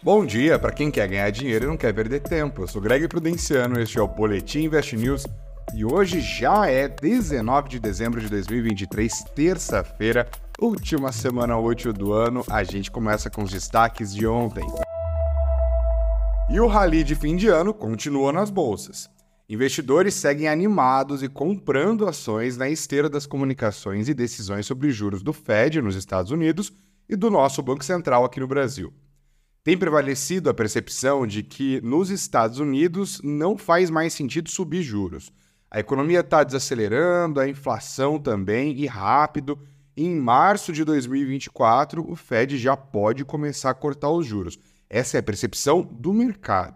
Bom dia para quem quer ganhar dinheiro e não quer perder tempo. Eu sou Greg Prudenciano, este é o Boletim Invest News e hoje já é 19 de dezembro de 2023, terça-feira, última semana útil do ano. A gente começa com os destaques de ontem. E o rally de fim de ano continua nas bolsas. Investidores seguem animados e comprando ações na esteira das comunicações e decisões sobre juros do Fed nos Estados Unidos e do nosso Banco Central aqui no Brasil. Tem prevalecido a percepção de que nos Estados Unidos não faz mais sentido subir juros. A economia está desacelerando, a inflação também, e rápido. Em março de 2024, o Fed já pode começar a cortar os juros. Essa é a percepção do mercado.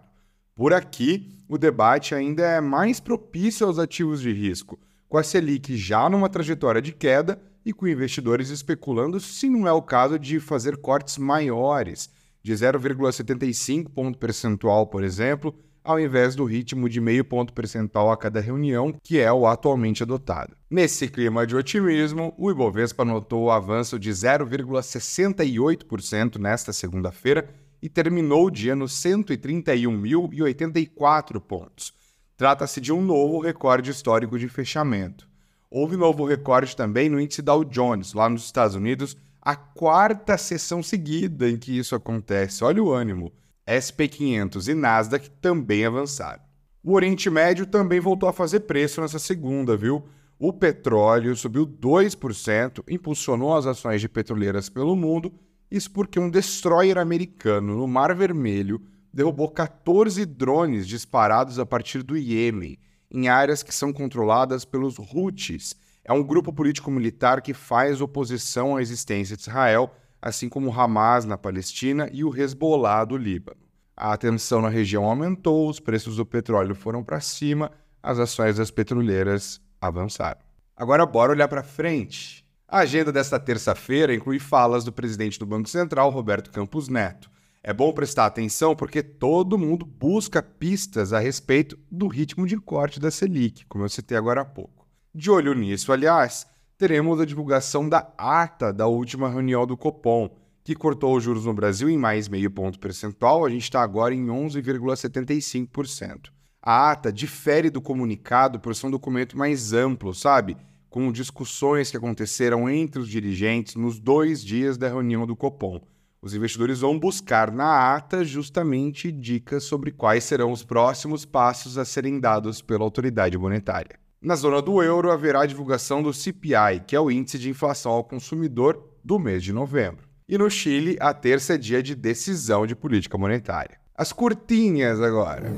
Por aqui, o debate ainda é mais propício aos ativos de risco, com a Selic já numa trajetória de queda e com investidores especulando se não é o caso de fazer cortes maiores de 0,75 ponto percentual, por exemplo, ao invés do ritmo de meio ponto percentual a cada reunião, que é o atualmente adotado. Nesse clima de otimismo, o Ibovespa notou o avanço de 0,68% nesta segunda-feira e terminou o dia nos 131.084 pontos. Trata-se de um novo recorde histórico de fechamento. Houve novo recorde também no índice Dow Jones, lá nos Estados Unidos, a quarta sessão seguida em que isso acontece. Olha o ânimo. SP500 e Nasdaq também avançaram. O Oriente Médio também voltou a fazer preço nessa segunda, viu? O petróleo subiu 2%, impulsionou as ações de petroleiras pelo mundo, isso porque um destroyer americano no Mar Vermelho derrubou 14 drones disparados a partir do Iêmen, em áreas que são controladas pelos Houthis, é um grupo político-militar que faz oposição à existência de Israel, assim como Hamas na Palestina e o Hezbollah do Líbano. A tensão na região aumentou, os preços do petróleo foram para cima, as ações das petroleiras avançaram. Agora bora olhar para frente. A agenda desta terça-feira inclui falas do presidente do Banco Central, Roberto Campos Neto. É bom prestar atenção porque todo mundo busca pistas a respeito do ritmo de corte da Selic, como eu citei agora há pouco. De olho nisso, aliás, teremos a divulgação da ata da última reunião do Copom, que cortou os juros no Brasil em mais meio ponto percentual, a gente está agora em 11,75%. A ata difere do comunicado por ser um documento mais amplo, sabe? Com discussões que aconteceram entre os dirigentes nos dois dias da reunião do Copom. Os investidores vão buscar na ata justamente dicas sobre quais serão os próximos passos a serem dados pela autoridade monetária. Na zona do euro, haverá divulgação do CPI, que é o índice de inflação ao consumidor do mês de novembro. E no Chile, a terça é dia de decisão de política monetária. As curtinhas agora.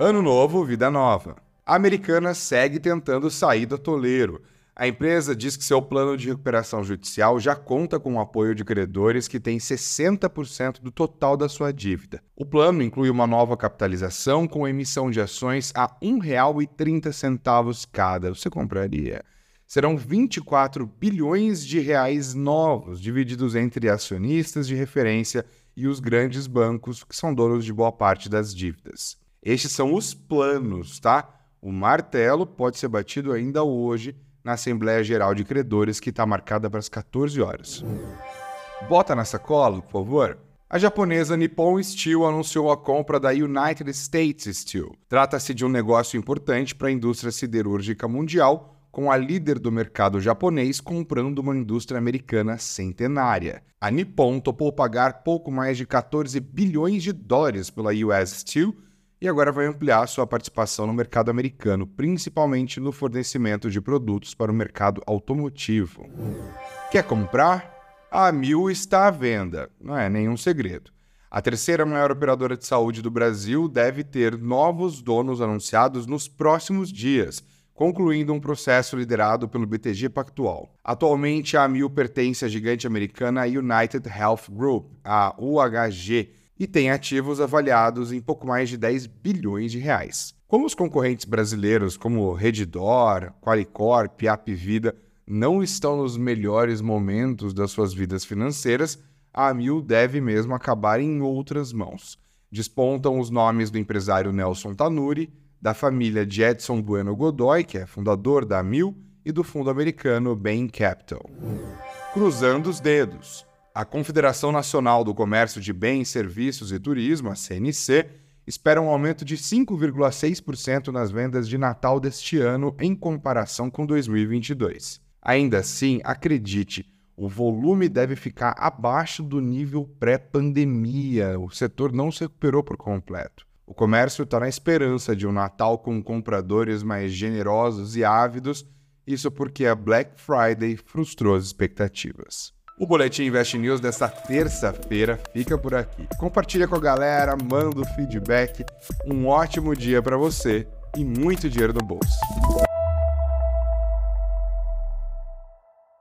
Ano novo, vida nova. A americana segue tentando sair do atoleiro. A empresa diz que seu plano de recuperação judicial já conta com o apoio de credores que têm 60% do total da sua dívida. O plano inclui uma nova capitalização com emissão de ações a R$ 1,30 cada. Você compraria? Serão 24 bilhões de reais novos, divididos entre acionistas de referência e os grandes bancos que são donos de boa parte das dívidas. Estes são os planos, tá? O martelo pode ser batido ainda hoje na Assembleia Geral de Credores, que está marcada para as 14 horas. Bota na sacola, por favor. A japonesa Nippon Steel anunciou a compra da United States Steel. Trata-se de um negócio importante para a indústria siderúrgica mundial, com a líder do mercado japonês comprando uma indústria americana centenária. A Nippon topou pagar pouco mais de 14 bilhões de dólares pela US Steel e agora vai ampliar sua participação no mercado americano, principalmente no fornecimento de produtos para o mercado automotivo. Quer comprar? A Mil está à venda, não é nenhum segredo. A terceira maior operadora de saúde do Brasil deve ter novos donos anunciados nos próximos dias, concluindo um processo liderado pelo BTG Pactual. Atualmente, a Mil pertence à gigante americana United Health Group, a UHG, e tem ativos avaliados em pouco mais de 10 bilhões de reais. Como os concorrentes brasileiros como Redditor, Qualicorp Apvida não estão nos melhores momentos das suas vidas financeiras, a Amil deve mesmo acabar em outras mãos. Despontam os nomes do empresário Nelson Tanuri, da família de Edson Bueno Godoy, que é fundador da Amil, e do fundo americano Bain Capital. Cruzando os dedos. A Confederação Nacional do Comércio de Bens, Serviços e Turismo, a CNC, espera um aumento de 5,6% nas vendas de Natal deste ano em comparação com 2022. Ainda assim, acredite, o volume deve ficar abaixo do nível pré-pandemia. O setor não se recuperou por completo. O comércio está na esperança de um Natal com compradores mais generosos e ávidos, isso porque a Black Friday frustrou as expectativas. O Boletim Invest News desta terça-feira fica por aqui. Compartilha com a galera, manda o feedback. Um ótimo dia para você e muito dinheiro no bolso.